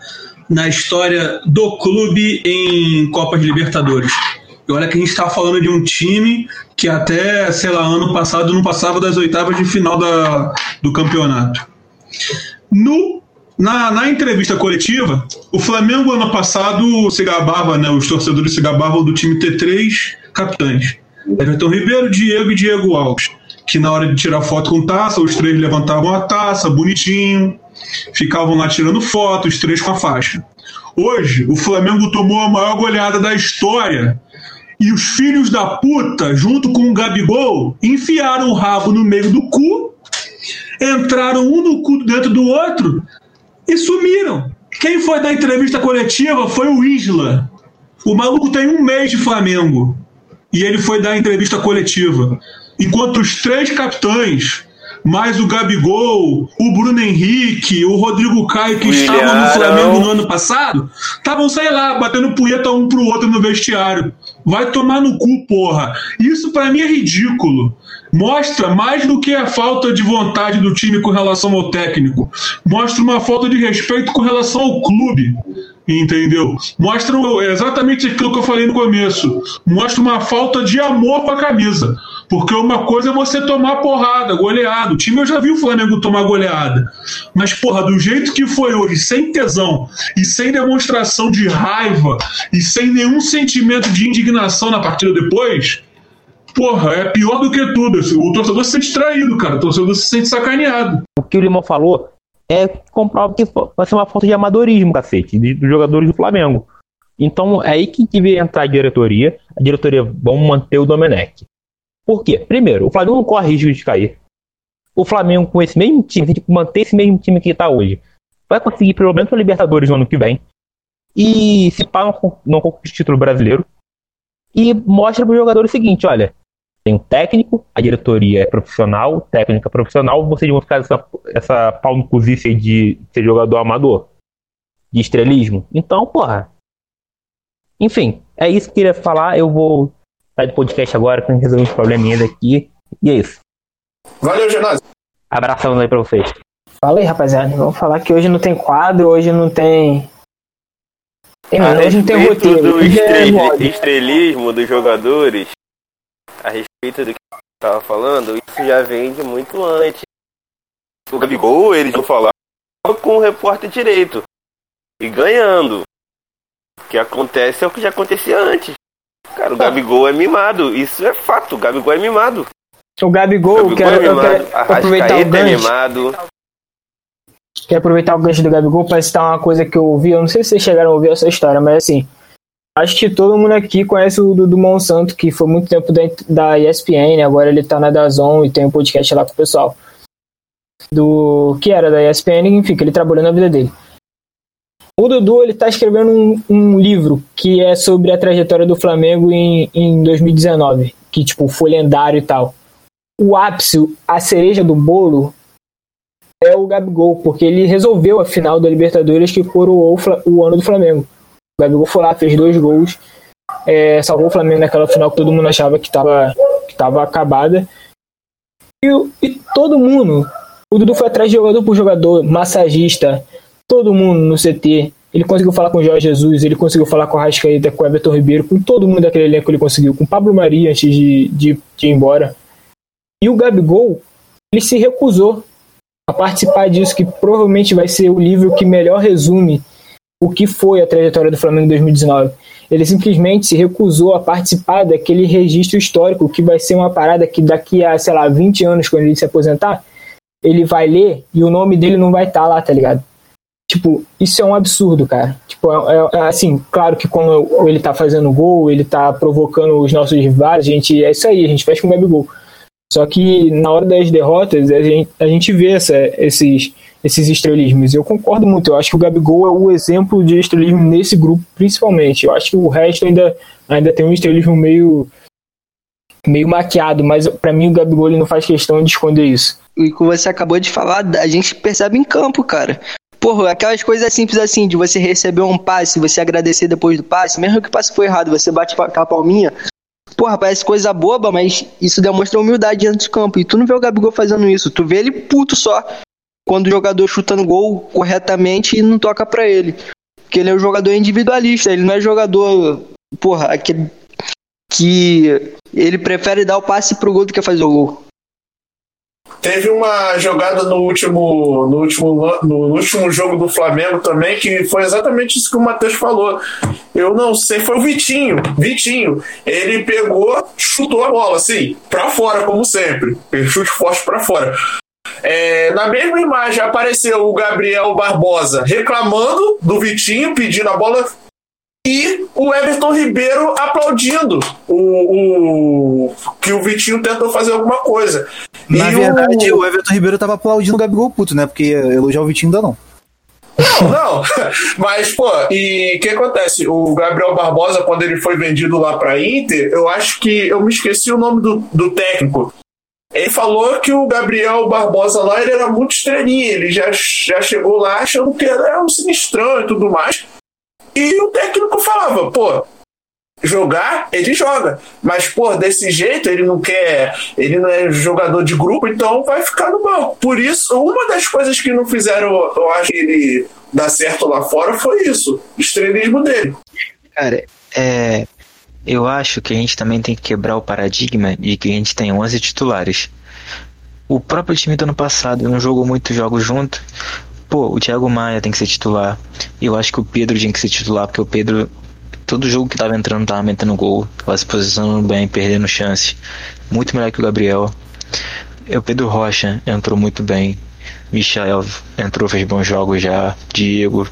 na história do clube em Copa de Libertadores. E olha que a gente está falando de um time que até, sei lá, ano passado não passava das oitavas de final da, do campeonato. No, na, na entrevista coletiva, o Flamengo ano passado se gabava, né, os torcedores se gabavam do time ter três capitães. Everton Ribeiro, Diego e Diego Alves. Que na hora de tirar foto com taça, os três levantavam a taça, bonitinho, ficavam lá tirando foto, os três com a faixa. Hoje, o Flamengo tomou a maior goleada da história e os filhos da puta, junto com o Gabigol, enfiaram o rabo no meio do cu, entraram um no cu dentro do outro e sumiram. Quem foi dar entrevista coletiva foi o Isla. O maluco tem um mês de Flamengo e ele foi dar entrevista coletiva. Enquanto os três capitães, mais o Gabigol, o Bruno Henrique, o Rodrigo Caio, que estavam no. Flamengo no ano passado, estavam, sei lá, batendo punheta um pro outro no vestiário. Vai tomar no cu, porra. Isso pra mim é ridículo. Mostra mais do que a falta de vontade do time com relação ao técnico. Mostra uma falta de respeito com relação ao clube. Entendeu? Mostra exatamente aquilo que eu falei no começo. Mostra uma falta de amor pra camisa. Porque uma coisa é você tomar porrada, goleada. O time eu já vi o Flamengo tomar goleada. Mas, porra, do jeito que foi hoje, sem tesão e sem demonstração de raiva e sem nenhum sentimento de indignação na partida depois, porra, é pior do que tudo. O torcedor se sente traído, cara. O torcedor se sente sacaneado. O que o Limão falou é comprova que vai ser uma falta de amadorismo, cacete, dos jogadores do Flamengo. Então é aí que devia entrar a diretoria. A diretoria vamos manter o Domenech. Por quê? Primeiro, o Flamengo não corre risco de cair. O Flamengo, com esse mesmo time, se gente manter esse mesmo time que está hoje, vai conseguir pelo menos a Libertadores no ano que vem. E se pá, não conquista o título brasileiro. E mostra para o jogador o seguinte: olha, tem um técnico, a diretoria é profissional, o técnico é profissional, vocês vão ficar essa, essa pau no cozice aí de ser jogador amador, de estrelismo. Então, porra. Enfim, é isso que eu queria falar. Eu vou sair do podcast agora, que eu resolver uns probleminhas aqui. E é isso. Valeu, Genásio. Abração aí pra vocês. Fala aí, rapaziada. Vamos falar que hoje não tem quadro, hoje não tem. Tem nada, hoje não tem roteiro. do hoje é estrelismo dos jogadores, a respeito do que eu tava falando, isso já vem de muito antes. O Gabigol, eles vão falar com o repórter direito. E ganhando. O que acontece é o que já acontecia antes. Cara, o Gabigol é mimado. Isso é fato. O Gabigol é mimado. O Gabigol, O eu Gabigol quero, é eu mimado. quero aproveitar o é gancho. mimado. Quero aproveitar o gancho do Gabigol para citar uma coisa que eu ouvi. Eu não sei se vocês chegaram a ouvir essa história, mas assim. Acho que todo mundo aqui conhece o Dudu Monsanto, que foi muito tempo dentro da ESPN, né? agora ele tá na Dazon e tem um podcast lá com o pessoal. Do que era da ESPN, enfim, que ele trabalhou na vida dele. O Dudu, ele tá escrevendo um, um livro que é sobre a trajetória do Flamengo em, em 2019, que tipo, foi lendário e tal. O ápice, a cereja do bolo, é o Gabigol, porque ele resolveu a final da Libertadores que coroou o, ano do Flamengo. O Gabigol foi lá, fez dois gols, é, salvou o Flamengo naquela final que todo mundo achava que estava que tava acabada. E, e todo mundo, o Dudu foi atrás de jogador por jogador, massagista, todo mundo no CT. Ele conseguiu falar com o Jorge Jesus, ele conseguiu falar com o Rascaeta, com o Everton Ribeiro, com todo mundo daquele elenco ele conseguiu, com o Pablo Maria antes de, de, de ir embora. E o Gabigol, ele se recusou a participar disso, que provavelmente vai ser o livro que melhor resume o que foi a trajetória do Flamengo em 2019. Ele simplesmente se recusou a participar daquele registro histórico que vai ser uma parada que daqui a, sei lá, 20 anos, quando ele se aposentar, ele vai ler e o nome dele não vai estar lá, tá ligado? Tipo, isso é um absurdo, cara. Tipo, é, é- é assim, claro que quando ele tá fazendo gol, ele tá provocando os nossos rivais, a gente, é isso aí, a gente faz com o Gabigol. Só que na hora das derrotas, a gente, a gente vê essa, esses, esses estrelismos. Eu concordo muito. Eu acho que o Gabigol é o exemplo de estrelismo nesse grupo, principalmente. Eu acho que o resto ainda, ainda tem um estrelismo meio, meio maquiado, mas pra mim o Gabigol ele não faz questão de esconder isso. E como você acabou de falar, a gente percebe em campo, cara. Porra, aquelas coisas simples assim, de você receber um passe, você agradecer depois do passe, mesmo que o passe foi errado, você bate com a palminha. Porra, parece coisa boba, mas isso demonstra humildade dentro de campo. E tu não vê o Gabigol fazendo isso, tu vê ele puto só. Quando o jogador chuta no gol corretamente e não toca pra ele. Porque ele é um jogador individualista, ele não é jogador, porra, que ele prefere dar o passe pro gol do que fazer o gol. Teve uma jogada no último, no último, no último jogo do Flamengo também, que foi exatamente isso que o Matheus falou. Eu não sei, foi o Vitinho. Vitinho. Ele pegou, chutou a bola, assim, pra fora, como sempre. Ele chute forte pra fora. É, na mesma imagem apareceu o Gabriel Barbosa reclamando do Vitinho, pedindo a bola. E o Everton Ribeiro aplaudindo o, o- que o Vitinho tentou fazer alguma coisa. Na E verdade, o- o Everton Ribeiro tava aplaudindo o Gabigol puto, né? Porque elogiar o Vitinho ainda não. Não, não. Mas, pô, e o que acontece? O Gabriel Barbosa, quando ele foi vendido lá pra Inter, eu acho que. Eu me esqueci o nome do, do técnico. Ele falou que o Gabriel Barbosa lá ele era muito estrelinha, ele já, já chegou lá achando que era um sinistrão e tudo mais. E o técnico falava, pô, jogar, ele joga. Mas, pô, desse jeito, ele não quer. Ele não é jogador de grupo, então vai ficar no banco. Por isso, uma das coisas que não fizeram, eu acho ele dar certo lá fora foi isso. O estrelismo dele. Cara, é. Eu acho que a gente também tem que quebrar o paradigma de que a gente tem 11 titulares. O próprio time do ano passado não jogou muitos jogos junto. Pô, o Thiago Maia tem que ser titular. Eu acho que o Pedro tinha que ser titular, porque o Pedro, todo jogo que tava entrando, tava metendo gol, tava se posicionando bem, perdendo chance. Muito melhor que o Gabriel. E o Pedro Rocha entrou muito bem. Michael entrou, fez bons jogos já. Diego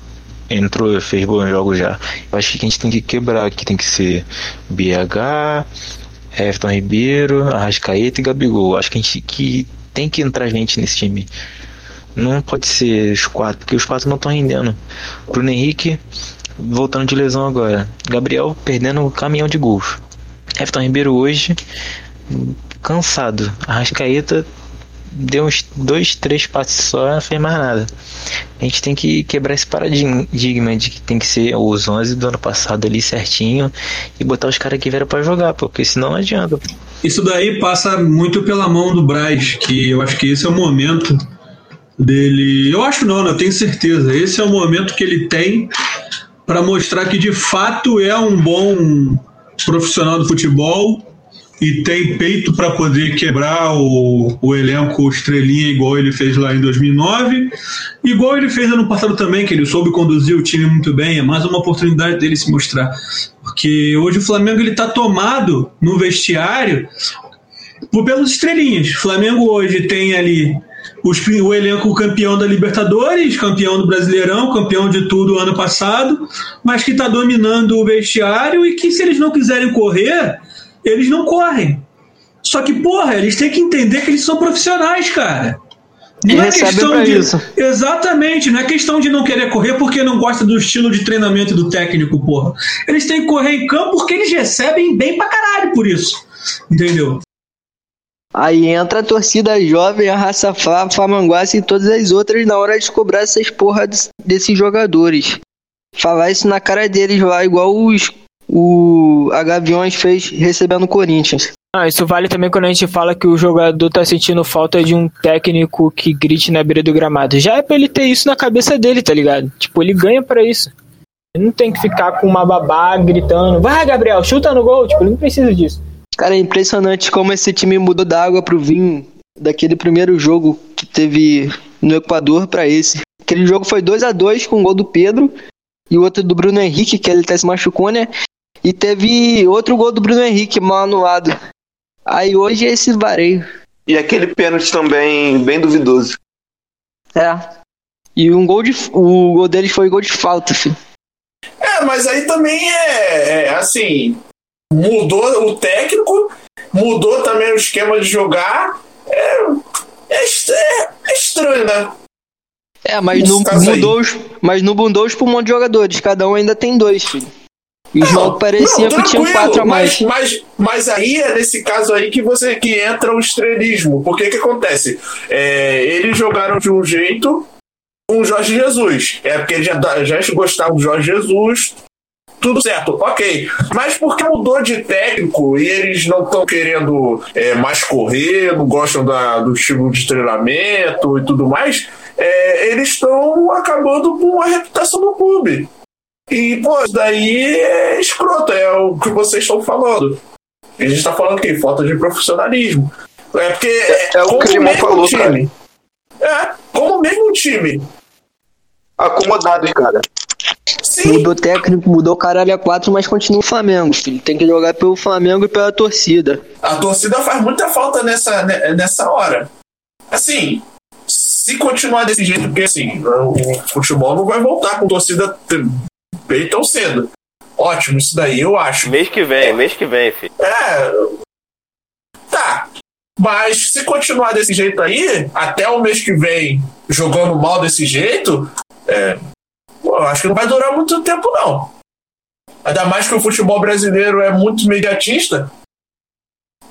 entrou, fez bons jogos já. Eu acho que a gente tem que quebrar, que tem que ser BH, Everton Ribeiro, Arrascaeta e Gabigol. Acho que a gente que tem que entrar gente nesse time. Não pode ser os quatro, porque os quatro não estão rendendo. Bruno Henrique voltando de lesão agora. Gabriel perdendo o caminhão de gols. Everton Ribeiro hoje cansado. Arrascaeta deu uns dois, três passes só, não fez mais nada. A gente tem que quebrar esse paradigma de que tem que ser os 11 do ano passado ali certinho e botar os caras que vieram pra jogar, porque senão não adianta. Isso daí passa muito pela mão do Braz, que eu acho que esse é o momento dele. Eu acho não, né? eu tenho certeza. Esse é o momento que ele tem para mostrar que de fato é um bom profissional do futebol e tem peito para poder quebrar o, o elenco estrelinha igual ele fez lá em 2009, igual ele fez ano passado também, que ele soube conduzir o time muito bem, é mais uma oportunidade dele se mostrar, porque hoje o Flamengo ele tá tomado no vestiário por pelos estrelinhas. O Flamengo hoje tem ali os, o elenco campeão da Libertadores, campeão do Brasileirão, campeão de tudo ano passado, mas que está dominando o vestiário e que se eles não quiserem correr, eles não correm. Só que, porra, eles têm que entender que eles são profissionais, cara. E Não é questão de. isso. Exatamente, não é questão de não querer correr porque não gosta do estilo de treinamento do técnico, porra. Eles têm que correr em campo porque eles recebem bem pra caralho por isso. Entendeu? Aí entra a torcida jovem, a raça Flamanguaça e todas as outras na hora de cobrar essas porra des- desses jogadores. Falar isso na cara deles lá, igual os, o a Gaviões fez recebendo o Corinthians. Ah, isso vale também quando a gente fala que o jogador tá sentindo falta de um técnico que grite na beira do gramado. Já é pra ele ter isso na cabeça dele, tá ligado? Tipo, ele ganha pra isso. Ele não tem que ficar com uma babá gritando, vai Gabriel, chuta no gol. Tipo, ele não precisa disso. Cara, é impressionante como esse time mudou da água pro vinho daquele primeiro jogo que teve no Equador pra esse. Aquele jogo foi 2 a 2 com o gol do Pedro e o outro do Bruno Henrique, que ele até se machucou, né? E teve outro gol do Bruno Henrique mal anulado. Aí hoje é esse vareio. E aquele pênalti também bem duvidoso. É. E um gol de. O gol deles foi gol de falta, filho. É, mas aí também é, é, assim. Mudou o técnico, mudou também o esquema de jogar. É, é, é- é estranho, né? É, mas Nesse não caso aí. mudou os, mas não mudou os pulmões de jogadores. Cada um ainda tem dois, filho. E o jogo parecia Não, que tranquilo, quatro a mais. Mas, mas, mas aí é nesse caso aí que você que entra o estrelismo. Porque que acontece? É, eles jogaram de um jeito com o Jorge Jesus. É porque eles já, já gostavam do Jorge Jesus. Tudo certo, ok. Mas porque mudou de técnico e eles não estão querendo é, mais correr, não gostam da- do estilo de treinamento e tudo mais, é, eles estão acabando com a reputação do clube. E, pô, isso daí é escroto, é o que vocês estão falando. A gente tá falando aqui, falta de profissionalismo. É porque. É, o que o Simão falou, cara. É, como o mesmo time. Acomodados, cara. Mudou técnico, mudou caralho a quatro, mas continua o Flamengo, filho. Tem que jogar pelo Flamengo e pela torcida. A torcida faz muita falta nessa, ne- nessa hora. Assim, se continuar desse jeito, porque assim, o futebol não vai voltar com torcida bem tão cedo. Ótimo, isso daí eu acho. Mês que vem, mês que vem, filho. É. Tá. Mas se continuar desse jeito aí, até o mês que vem jogando mal desse jeito, é, eu acho que não vai durar muito tempo, não. Ainda mais que o futebol brasileiro é muito imediatista.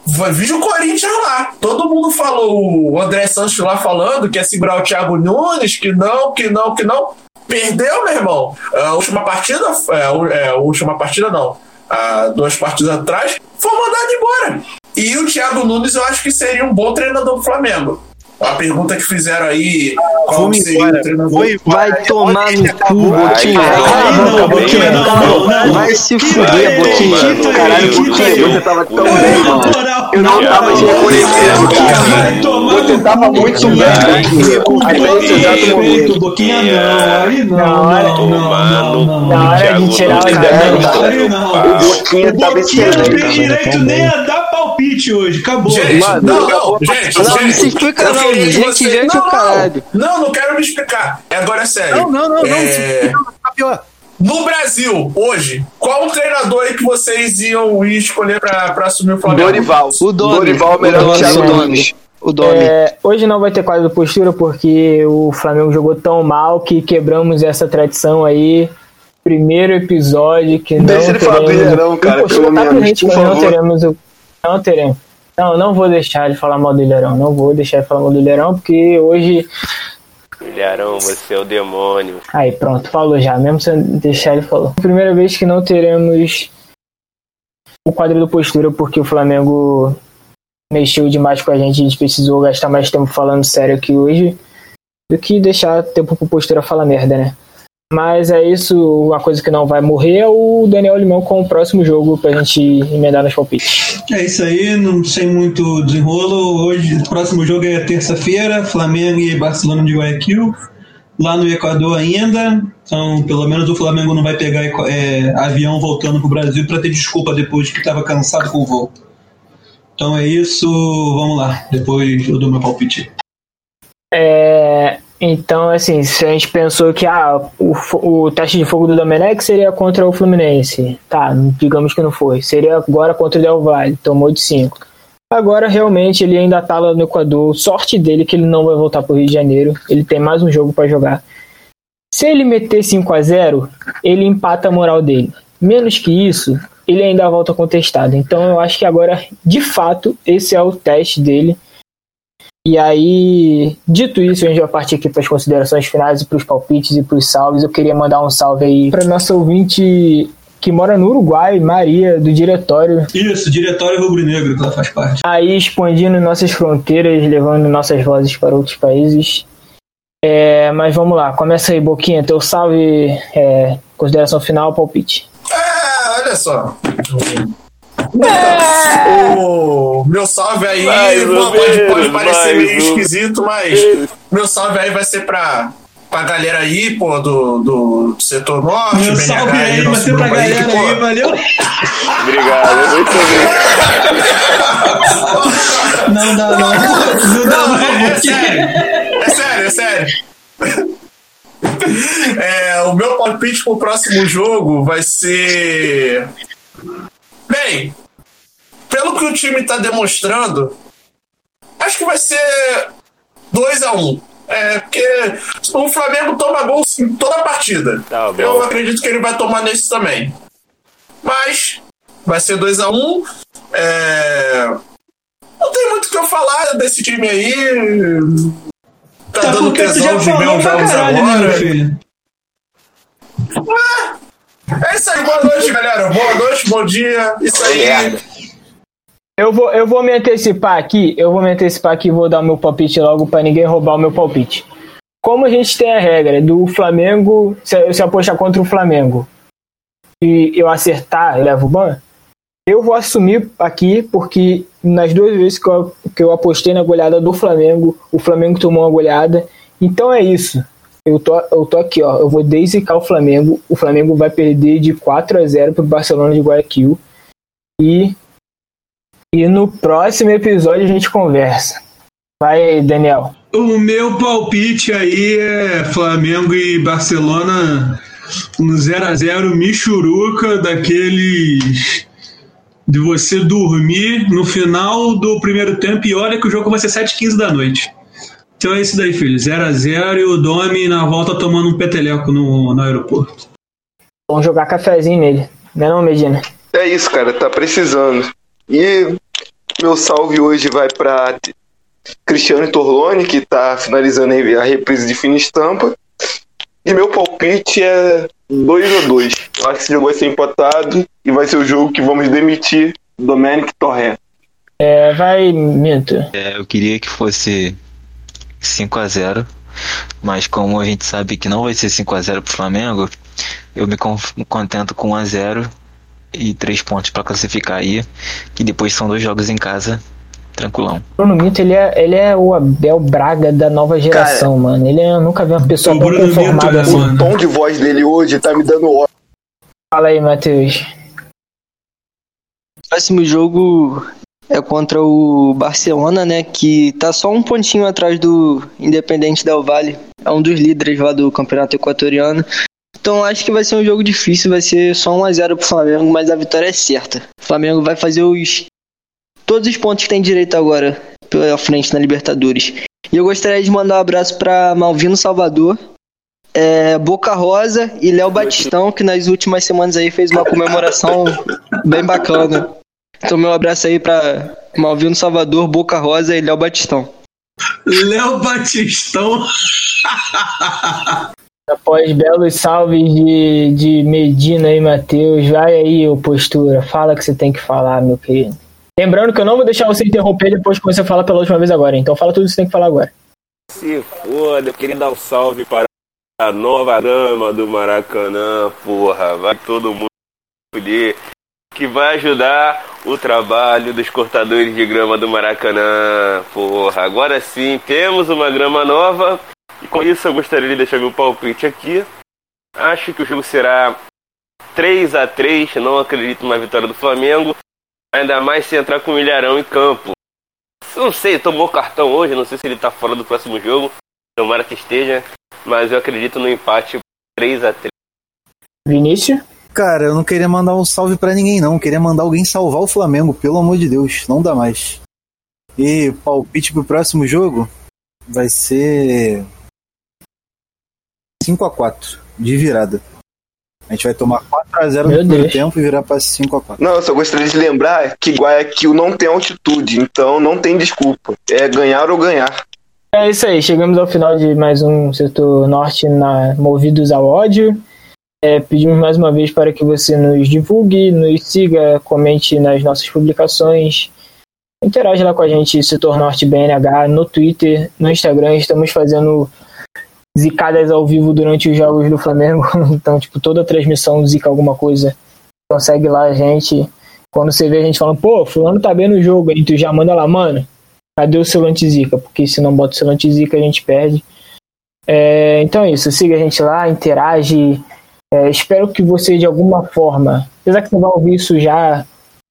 Vai- Veja o Corinthians lá. Todo mundo falou, o André Santos lá falando que ia segurar o Thiago Nunes, que não, que não, que não. Perdeu, meu irmão. A última partida, é, a é, a última partida não. Há duas partidas atrás, foi mandado embora. E o Thiago Nunes eu acho que seria um bom treinador do Flamengo. A pergunta que fizeram aí, qual Vamos seria embora, o treinador? vou Vai tomar no cu, Vai, Boquinha. vai, vai, vai, Boquinha. não, não, não. Vai se fuder, vai, Boquinha. Caralho, Boquinha, você tava tão bem, mano. Eu não tava te reconhecendo, cara. Vai Você tava muito Boquinha. bem, Até esse exato respeito, momento. Boquinha não, aí não, não, não, não, Na não. hora de tirar o não. O Boquinha O tava Boquinha não excelente. tem direito nem a dar palpite hoje, acabou. Gente, Mano, não, não, gente, Não, não gente, se explica não. Gente, você- gente, não, caralho. Não, não quero me explicar. É Agora é sério. Não, não, não, não. É, Tá pior. No Brasil, hoje, qual o treinador aí que vocês iam escolher pra, pra assumir o Flamengo? Dorival. O Domi. Dorival é o melhor O Domi, Thiago o Domi. Nunes. O Domi. É, hoje não vai ter quadro do postura porque o Flamengo jogou tão mal que quebramos essa tradição aí. Primeiro episódio que não Deixa ele falar do teremos. Ilharão, cara, pelo tá menos, por não favor. teremos o. Não teremos. Não, não vou deixar ele falar mal do Ilharão. Não vou deixar ele falar mal do Ilharão, porque hoje. Ilharão, você é o demônio. Aí, pronto, falou já. Mesmo sem deixar ele falou. Primeira vez que não teremos o quadro do postura, porque o Flamengo mexeu demais com a gente, a gente precisou gastar mais tempo falando sério aqui hoje do que deixar tempo pro postura falar merda, né? Mas é isso, uma coisa que não vai morrer é o Daniel Limão com o próximo jogo pra gente emendar nos palpites. É isso aí, não sem muito desenrolo. Hoje, o próximo jogo é terça-feira, Flamengo e Barcelona de Guayaquil. Lá no Equador ainda. Então, pelo menos o Flamengo não vai pegar é, avião voltando pro Brasil para ter desculpa depois que estava cansado com o voo. Então é isso, vamos lá. Depois eu dou meu palpite. É, então, assim, se a gente pensou que ah, o, o teste de fogo do Domenech seria contra o Fluminense, tá, digamos que não foi. Seria agora contra o Del Valle, tomou de 5. Agora, realmente, ele ainda tá lá no Equador. Sorte dele que ele não vai voltar pro Rio de Janeiro. Ele tem mais um jogo para jogar. Se ele meter 5 a 0 ele empata a moral dele. Menos que isso, ele ainda volta contestado. Então, eu acho que agora, de fato, esse é o teste dele e aí, dito isso, a gente vai partir aqui para as considerações finais e para os palpites e para os salves. Eu queria mandar um salve aí para nossa ouvinte que mora no Uruguai, Maria, do diretório. Isso, diretório rubro-negro, que ela faz parte. Aí, expandindo nossas fronteiras, levando nossas vozes para outros países. É, mas vamos lá, começa aí, Boquinha, teu salve, é, consideração final, palpite. É, olha só. É. O meu salve aí pode, pode parecer meio esquisito, mas meu salve aí vai ser pra, pra galera aí, pô, do, do setor norte. Meu BNH, salve aí vai ser pra galera que, pô, aí, valeu? Obrigado, muito obrigado. Não dá, não. Não dá, Não, é, é sério. É sério, é sério. É, o meu palpite pro próximo jogo vai ser. Bem, pelo que o time tá demonstrando, acho que vai ser 2x1. É, porque o Flamengo toma gols em toda a partida. Tá. Eu acredito que ele vai tomar nesse também. Mas vai ser 2x1. É... Não tem muito o que eu falar desse time aí. Tá, Tá dando tesão de pra jogos caralho, né, agora. filho? É isso aí, boa noite, galera. Boa noite, bom dia. Isso aí. Merda. Eu vou, eu vou me antecipar aqui, eu vou me antecipar aqui e vou dar o meu palpite logo para ninguém roubar o meu palpite. Como a gente tem a regra do Flamengo, se se apostar contra o Flamengo e eu acertar, eu levo o ban, eu vou assumir aqui, porque nas duas vezes que eu, que eu apostei na goleada do Flamengo, o Flamengo tomou uma goleada. Então é isso. Eu tô, eu tô aqui, ó. Eu vou desicar o Flamengo. O Flamengo vai perder de 4 a 0 pro Barcelona de Guayaquil. E e no próximo episódio a gente conversa. Vai aí, Daniel. O meu palpite aí é Flamengo e Barcelona um 0x0 Michuruca, daqueles de você dormir no final do primeiro tempo e olha que o jogo vai ser 7h15 da noite. Então é isso daí, filho. 0x0 e o Domi na volta tomando um peteleco no, no aeroporto. Vamos jogar cafezinho nele. Não é não, Medina? É isso, cara, tá precisando. E meu salve hoje vai para Cristiano Torlone, que tá finalizando a reprise de fina estampa. E meu palpite é 2 a 2 Eu acho que esse jogo vai ser empatado e vai ser o jogo que vamos demitir Domenic Torrent. É, vai, Minto. É, eu queria que fosse 5 a 0 mas como a gente sabe que não vai ser 5 a 0 pro Flamengo, eu me con- contento com 1 a 0 e 3 pontos pra classificar aí, que depois são dois jogos em casa, tranquilão. Bruno Minto, ele é, ele é o Abel Braga da nova geração, mano. Ele é, eu nunca vi uma pessoa tão conformada é, assim. mano. O tom de voz dele hoje tá me dando ódio. Fala aí, Matheus. próximo jogo é contra o Barcelona, né? Que tá só um pontinho atrás do Independente Del Valle. É um dos líderes lá do campeonato equatoriano. Então acho que vai ser um jogo difícil, vai ser só 1x0 pro Flamengo, mas a vitória é certa. O Flamengo vai fazer os todos os pontos que tem direito agora pela frente na Libertadores. E eu gostaria de mandar um abraço para Malvino Salvador, é, Boca Rosa e Léo Batistão, que nas últimas semanas aí fez uma comemoração bem bacana. Então meu abraço aí para Malvino Salvador, Boca Rosa e Léo Batistão. Léo Batistão. Após belos salves de, de Medina e Matheus, vai aí, ô postura. Fala o que você tem que falar, meu querido. Lembrando que eu não vou deixar você interromper depois que você fala pela última vez agora. Então fala tudo que você tem que falar agora. Se foda, eu queria dar um salve para a nova dama do Maracanã, porra. Vai todo mundo poder. Que vai ajudar o trabalho dos cortadores de grama do Maracanã, porra. Agora sim, temos uma grama nova. E com isso eu gostaria de deixar meu palpite aqui. Acho que o jogo será 3 a 3 Não acredito na vitória do Flamengo. Ainda mais se entrar com o Ilharão em campo. Não sei, tomou cartão hoje, não sei se ele tá fora do próximo jogo. Tomara que esteja. Mas eu acredito no empate 3 a 3 Vinícius? Cara, eu não queria mandar um salve pra ninguém, não. Eu queria mandar alguém salvar o Flamengo, pelo amor de Deus. Não dá mais. E palpite pro próximo jogo vai ser 5 a 4 de virada. A gente vai tomar 4x0 no primeiro tempo e virar pra 5x4. Não, eu só gostaria de lembrar que Guayaquil não tem altitude, então não tem desculpa. É ganhar ou ganhar. É isso aí, chegamos ao final de mais um Setor Norte na Movidos ao Ódio. É, pedimos mais uma vez para que você nos divulgue, nos siga, comente nas nossas publicações. Interaja lá com a gente, Setor Norte BNH, no Twitter, no Instagram. Estamos fazendo zicadas ao vivo durante os jogos do Flamengo. Então, tipo, toda transmissão zica alguma coisa. Então segue lá a gente. Quando você vê a gente falando, pô, fulano tá bem no jogo, aí tu já manda lá, mano, cadê o selo anti-zica? Porque se não bota o selo anti-zica, a gente perde. É, então é isso, siga a gente lá, interage. É, espero que você, de alguma forma, apesar que você vai ouvir isso já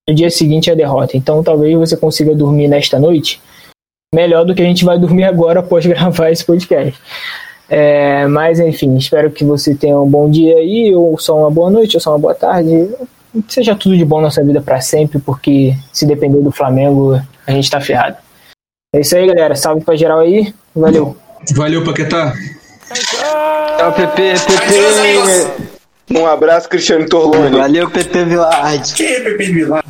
no dia seguinte à derrota, então talvez você consiga dormir nesta noite melhor do que a gente vai dormir agora após gravar esse podcast. É, mas enfim, espero que você tenha um bom dia aí, ou só uma boa noite, ou só uma boa tarde. Que seja tudo de bom na sua vida para sempre, porque se depender do Flamengo, a gente tá ferrado. É isso aí, galera. Salve pra geral aí. Valeu. Valeu, Paquetá. Tchau, PP, PP. Um abraço, Cristiano Torlone. Valeu, PP Villard. Que Pepe Vilar?